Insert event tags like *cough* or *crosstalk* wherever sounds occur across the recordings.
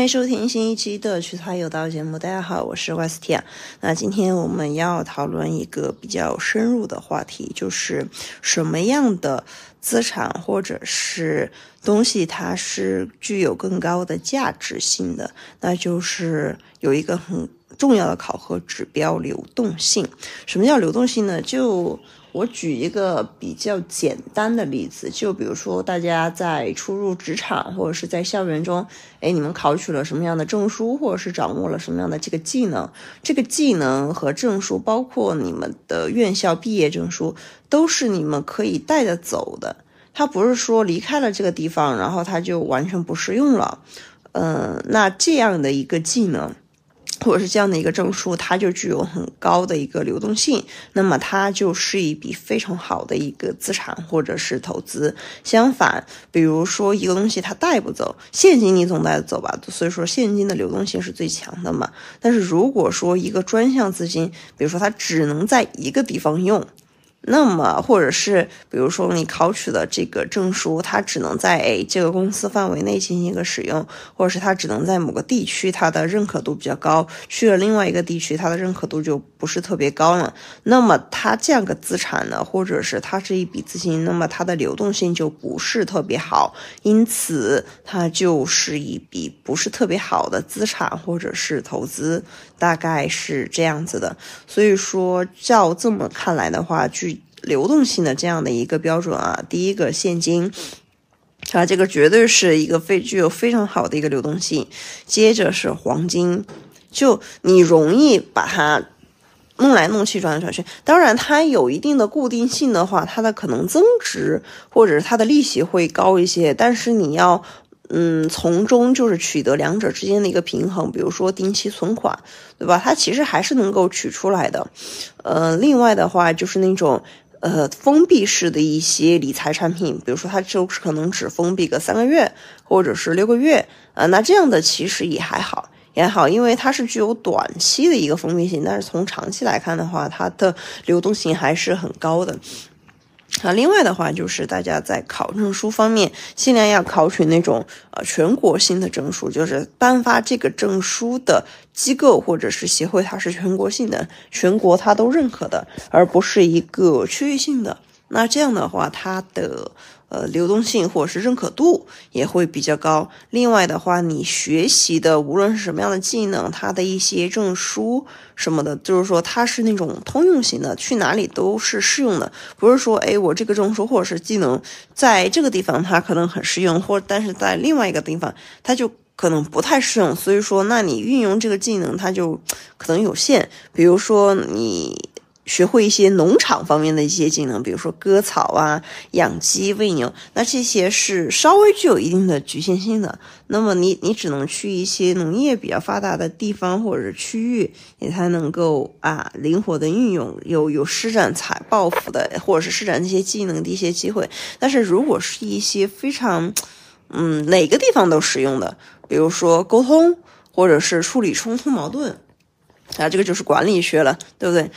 欢迎收听新一期的《趣财有道》节目。大家好，我是 Westia。那今天我们要讨论一个比较深入的话题，就是什么样的资产或者是东西它是具有更高的价值性的？那就是有一个很重要的考核指标——流动性。什么叫流动性呢？就我举一个比较简单的例子，就比如说大家在初入职场或者是在校园中，哎，你们考取了什么样的证书，或者是掌握了什么样的这个技能？这个技能和证书，包括你们的院校毕业证书，都是你们可以带着走的。它不是说离开了这个地方，然后它就完全不适用了。嗯，那这样的一个技能。或者是这样的一个证书，它就具有很高的一个流动性，那么它就是一笔非常好的一个资产或者是投资。相反，比如说一个东西它带不走，现金你总带得走吧，所以说现金的流动性是最强的嘛。但是如果说一个专项资金，比如说它只能在一个地方用。那么，或者是比如说你考取的这个证书，它只能在这个公司范围内进行一个使用，或者是它只能在某个地区，它的认可度比较高。去了另外一个地区，它的认可度就不是特别高了。那么它这样个资产呢，或者是它是一笔资金，那么它的流动性就不是特别好，因此它就是一笔不是特别好的资产或者是投资，大概是这样子的。所以说，照这么看来的话，据流动性的这样的一个标准啊，第一个现金，啊，这个绝对是一个非具有非常好的一个流动性。接着是黄金，就你容易把它弄来弄去转来转去。当然，它有一定的固定性的话，它的可能增值或者是它的利息会高一些。但是你要嗯从中就是取得两者之间的一个平衡，比如说定期存款，对吧？它其实还是能够取出来的。呃，另外的话就是那种。呃，封闭式的一些理财产品，比如说它就是可能只封闭个三个月或者是六个月啊，那这样的其实也还好，也好，因为它是具有短期的一个封闭性，但是从长期来看的话，它的流动性还是很高的。啊，另外的话就是大家在考证书方面，尽量要考取那种呃全国性的证书，就是颁发这个证书的机构或者是协会，它是全国性的，全国它都认可的，而不是一个区域性的。那这样的话，它的。呃，流动性或者是认可度也会比较高。另外的话，你学习的无论是什么样的技能，它的一些证书什么的，就是说它是那种通用型的，去哪里都是适用的。不是说，哎，我这个证书或者是技能在这个地方它可能很适用，或但是在另外一个地方它就可能不太适用。所以说，那你运用这个技能它就可能有限。比如说你。学会一些农场方面的一些技能，比如说割草啊、养鸡、喂牛，那这些是稍微具有一定的局限性的。那么你你只能去一些农业比较发达的地方或者区域，你才能够啊灵活的运用，有有施展财抱负的，或者是施展这些技能的一些机会。但是如果是一些非常嗯哪个地方都使用的，比如说沟通或者是处理冲突矛盾啊，这个就是管理学了，对不对？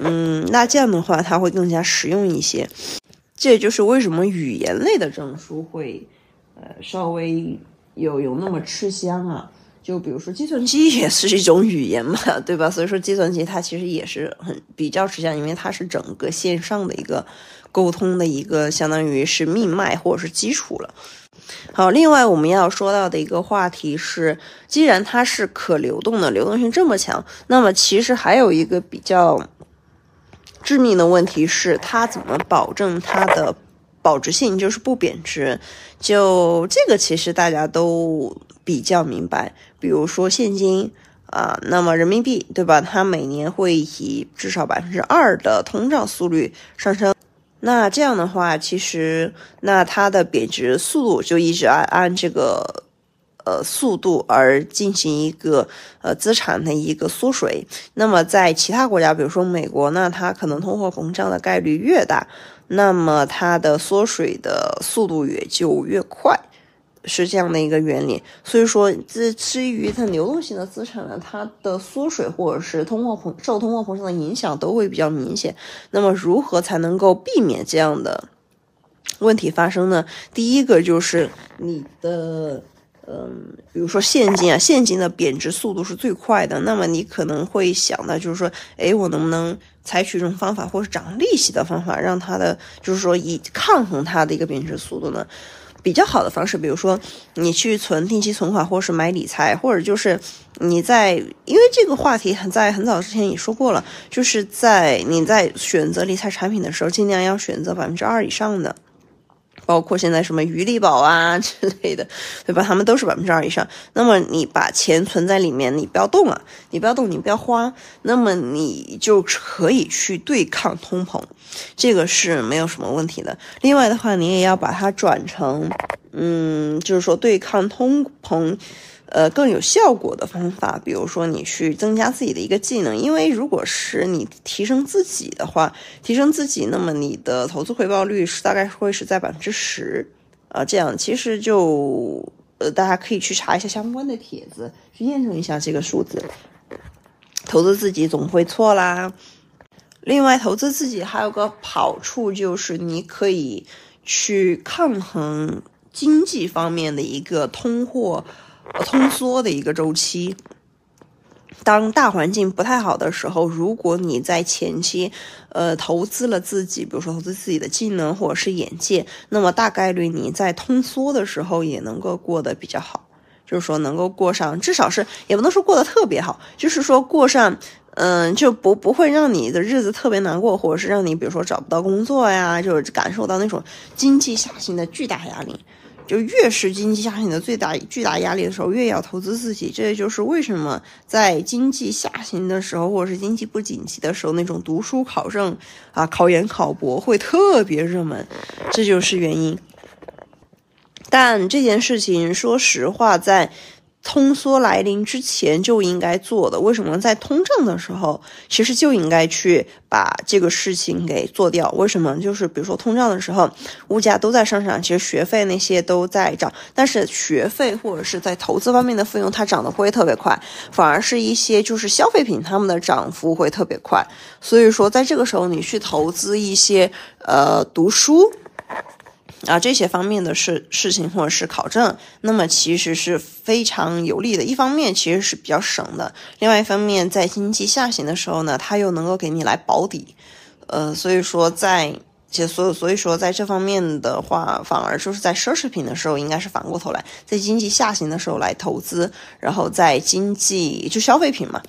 嗯，那这样的话，它会更加实用一些。这也就是为什么语言类的证书会，呃，稍微有有那么吃香啊。就比如说计算机也是一种语言嘛，对吧？所以说计算机它其实也是很比较吃香，因为它是整个线上的一个沟通的一个，相当于是命脉或者是基础了。好，另外我们要说到的一个话题是，既然它是可流动的，流动性这么强，那么其实还有一个比较。致命的问题是它怎么保证它的保值性，就是不贬值？就这个其实大家都比较明白。比如说现金啊，那么人民币对吧？它每年会以至少百分之二的通胀速率上升。那这样的话，其实那它的贬值速度就一直按按这个。呃，速度而进行一个呃资产的一个缩水。那么在其他国家，比如说美国，那它可能通货膨胀的概率越大，那么它的缩水的速度也就越快，是这样的一个原理。所以说，这至于它流动性的资产呢，它的缩水或者是通货膨受通货膨胀的影响都会比较明显。那么如何才能够避免这样的问题发生呢？第一个就是你的。嗯，比如说现金啊，现金的贬值速度是最快的，那么你可能会想到就是说，哎，我能不能采取一种方法，或是涨利息的方法，让它的就是说以抗衡它的一个贬值速度呢？比较好的方式，比如说你去存定期存款，或是买理财，或者就是你在，因为这个话题很在很早之前也说过了，就是在你在选择理财产品的时候，尽量要选择百分之二以上的。包括现在什么余利宝啊 *laughs* 之类的，对吧？他们都是百分之二以上。那么你把钱存在里面，你不要动啊，你不要动，你不要花，那么你就可以去对抗通膨，这个是没有什么问题的。另外的话，你也要把它转成，嗯，就是说对抗通膨。呃，更有效果的方法，比如说你去增加自己的一个技能，因为如果是你提升自己的话，提升自己，那么你的投资回报率是大概会是在百分之十，啊，这样其实就呃，大家可以去查一下相关的帖子，去验证一下这个数字。投资自己总会错啦。另外，投资自己还有个好处就是你可以去抗衡经济方面的一个通货。通缩的一个周期，当大环境不太好的时候，如果你在前期，呃，投资了自己，比如说投资自己的技能或者是眼界，那么大概率你在通缩的时候也能够过得比较好，就是说能够过上，至少是也不能说过得特别好，就是说过上，嗯，就不不会让你的日子特别难过，或者是让你比如说找不到工作呀，就是感受到那种经济下行的巨大压力。就越是经济下行的最大巨大压力的时候，越要投资自己。这也就是为什么在经济下行的时候，或者是经济不景气的时候，那种读书考证啊、考研考博会特别热门，这就是原因。但这件事情，说实话，在。通缩来临之前就应该做的，为什么在通胀的时候，其实就应该去把这个事情给做掉？为什么？就是比如说通胀的时候，物价都在上涨，其实学费那些都在涨，但是学费或者是在投资方面的费用，它涨得不会特别快，反而是一些就是消费品，它们的涨幅会特别快。所以说，在这个时候，你去投资一些呃读书。啊，这些方面的事事情或者是考证，那么其实是非常有利的。一方面其实是比较省的，另外一方面在经济下行的时候呢，它又能够给你来保底。呃，所以说在其所有所以说在这方面的话，反而就是在奢侈品的时候，应该是反过头来，在经济下行的时候来投资，然后在经济就消费品嘛，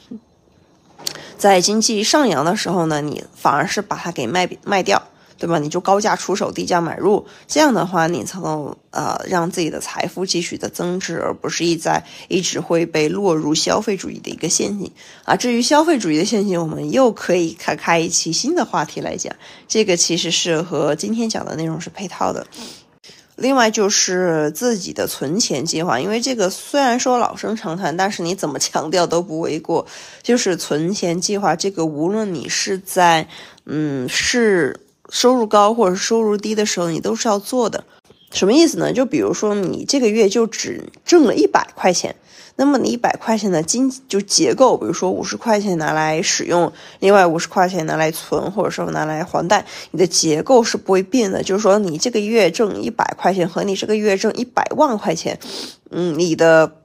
在经济上扬的时候呢，你反而是把它给卖卖掉。对吧？你就高价出手，低价买入，这样的话，你才能呃让自己的财富继续的增值，而不是一在一直会被落入消费主义的一个陷阱啊。至于消费主义的陷阱，我们又可以开开一期新的话题来讲，这个其实是和今天讲的内容是配套的。另外就是自己的存钱计划，因为这个虽然说老生常谈，但是你怎么强调都不为过，就是存钱计划这个，无论你是在嗯是。收入高或者收入低的时候，你都是要做的。什么意思呢？就比如说你这个月就只挣了一百块钱，那么你一百块钱的经就结构，比如说五十块钱拿来使用，另外五十块钱拿来存，或者说拿来还贷，你的结构是不会变的。就是说你这个月挣一百块钱和你这个月挣一百万块钱，嗯，你的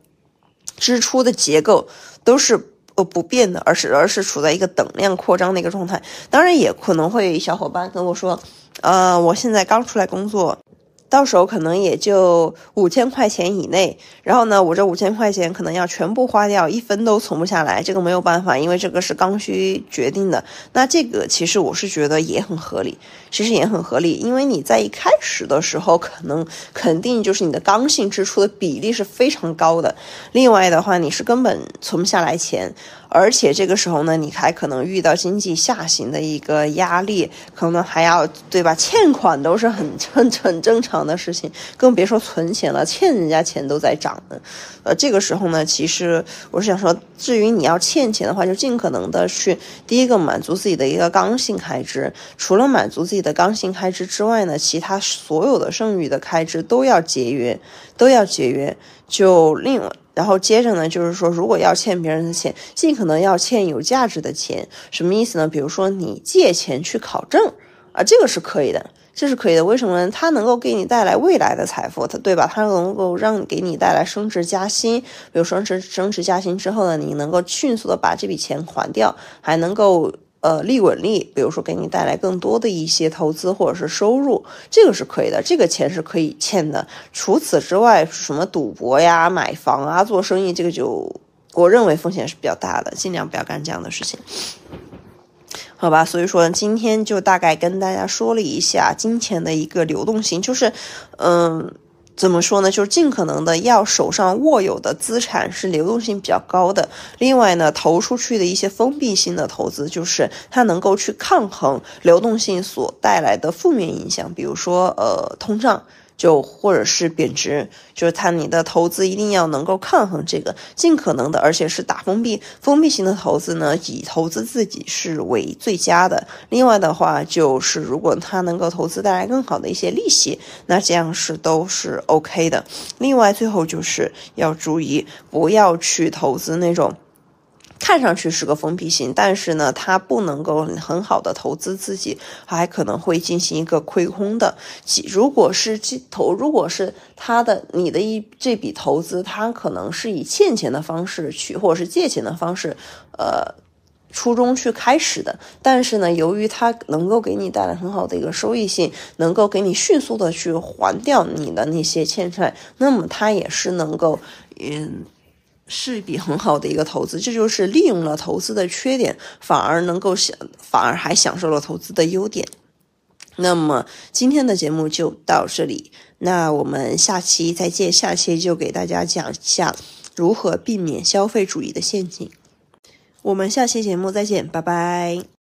支出的结构都是。都不变的，而是而是处在一个等量扩张的一个状态。当然，也可能会小伙伴跟我说，呃，我现在刚出来工作。到手可能也就五千块钱以内，然后呢，我这五千块钱可能要全部花掉，一分都存不下来，这个没有办法，因为这个是刚需决定的。那这个其实我是觉得也很合理，其实也很合理，因为你在一开始的时候，可能肯定就是你的刚性支出的比例是非常高的。另外的话，你是根本存不下来钱。而且这个时候呢，你还可能遇到经济下行的一个压力，可能还要对吧？欠款都是很 *laughs* 很很正常的事情，更别说存钱了，欠人家钱都在涨呢。呃，这个时候呢，其实我是想说，至于你要欠钱的话，就尽可能的去第一个满足自己的一个刚性开支，除了满足自己的刚性开支之外呢，其他所有的剩余的开支都要节约，都要节约。就另外。然后接着呢，就是说，如果要欠别人的钱，尽可能要欠有价值的钱。什么意思呢？比如说你借钱去考证啊，这个是可以的。这是可以的。为什么呢？它能够给你带来未来的财富，它对吧？它能够让给你带来升职加薪。比如升职升职加薪之后呢，你能够迅速的把这笔钱还掉，还能够呃利滚利。比如说给你带来更多的一些投资或者是收入，这个是可以的，这个钱是可以欠的。除此之外，什么赌博呀、买房啊、做生意，这个就我认为风险是比较大的，尽量不要干这样的事情。好吧，所以说今天就大概跟大家说了一下金钱的一个流动性，就是，嗯，怎么说呢？就是尽可能的要手上握有的资产是流动性比较高的。另外呢，投出去的一些封闭性的投资，就是它能够去抗衡流动性所带来的负面影响，比如说呃通胀。就或者是贬值，就是它你的投资一定要能够抗衡这个，尽可能的，而且是打封闭封闭型的投资呢，以投资自己是为最佳的。另外的话，就是如果它能够投资带来更好的一些利息，那这样是都是 OK 的。另外，最后就是要注意，不要去投资那种。看上去是个封闭型，但是呢，它不能够很好的投资自己，还可能会进行一个亏空的。如果是投，如果是他的你的一这笔投资，它可能是以欠钱的方式去，或者是借钱的方式，呃，初衷去开始的。但是呢，由于它能够给你带来很好的一个收益性，能够给你迅速的去还掉你的那些欠债，那么它也是能够，嗯。是一笔很好的一个投资，这就是利用了投资的缺点，反而能够享，反而还享受了投资的优点。那么今天的节目就到这里，那我们下期再见，下期就给大家讲一下如何避免消费主义的陷阱。我们下期节目再见，拜拜。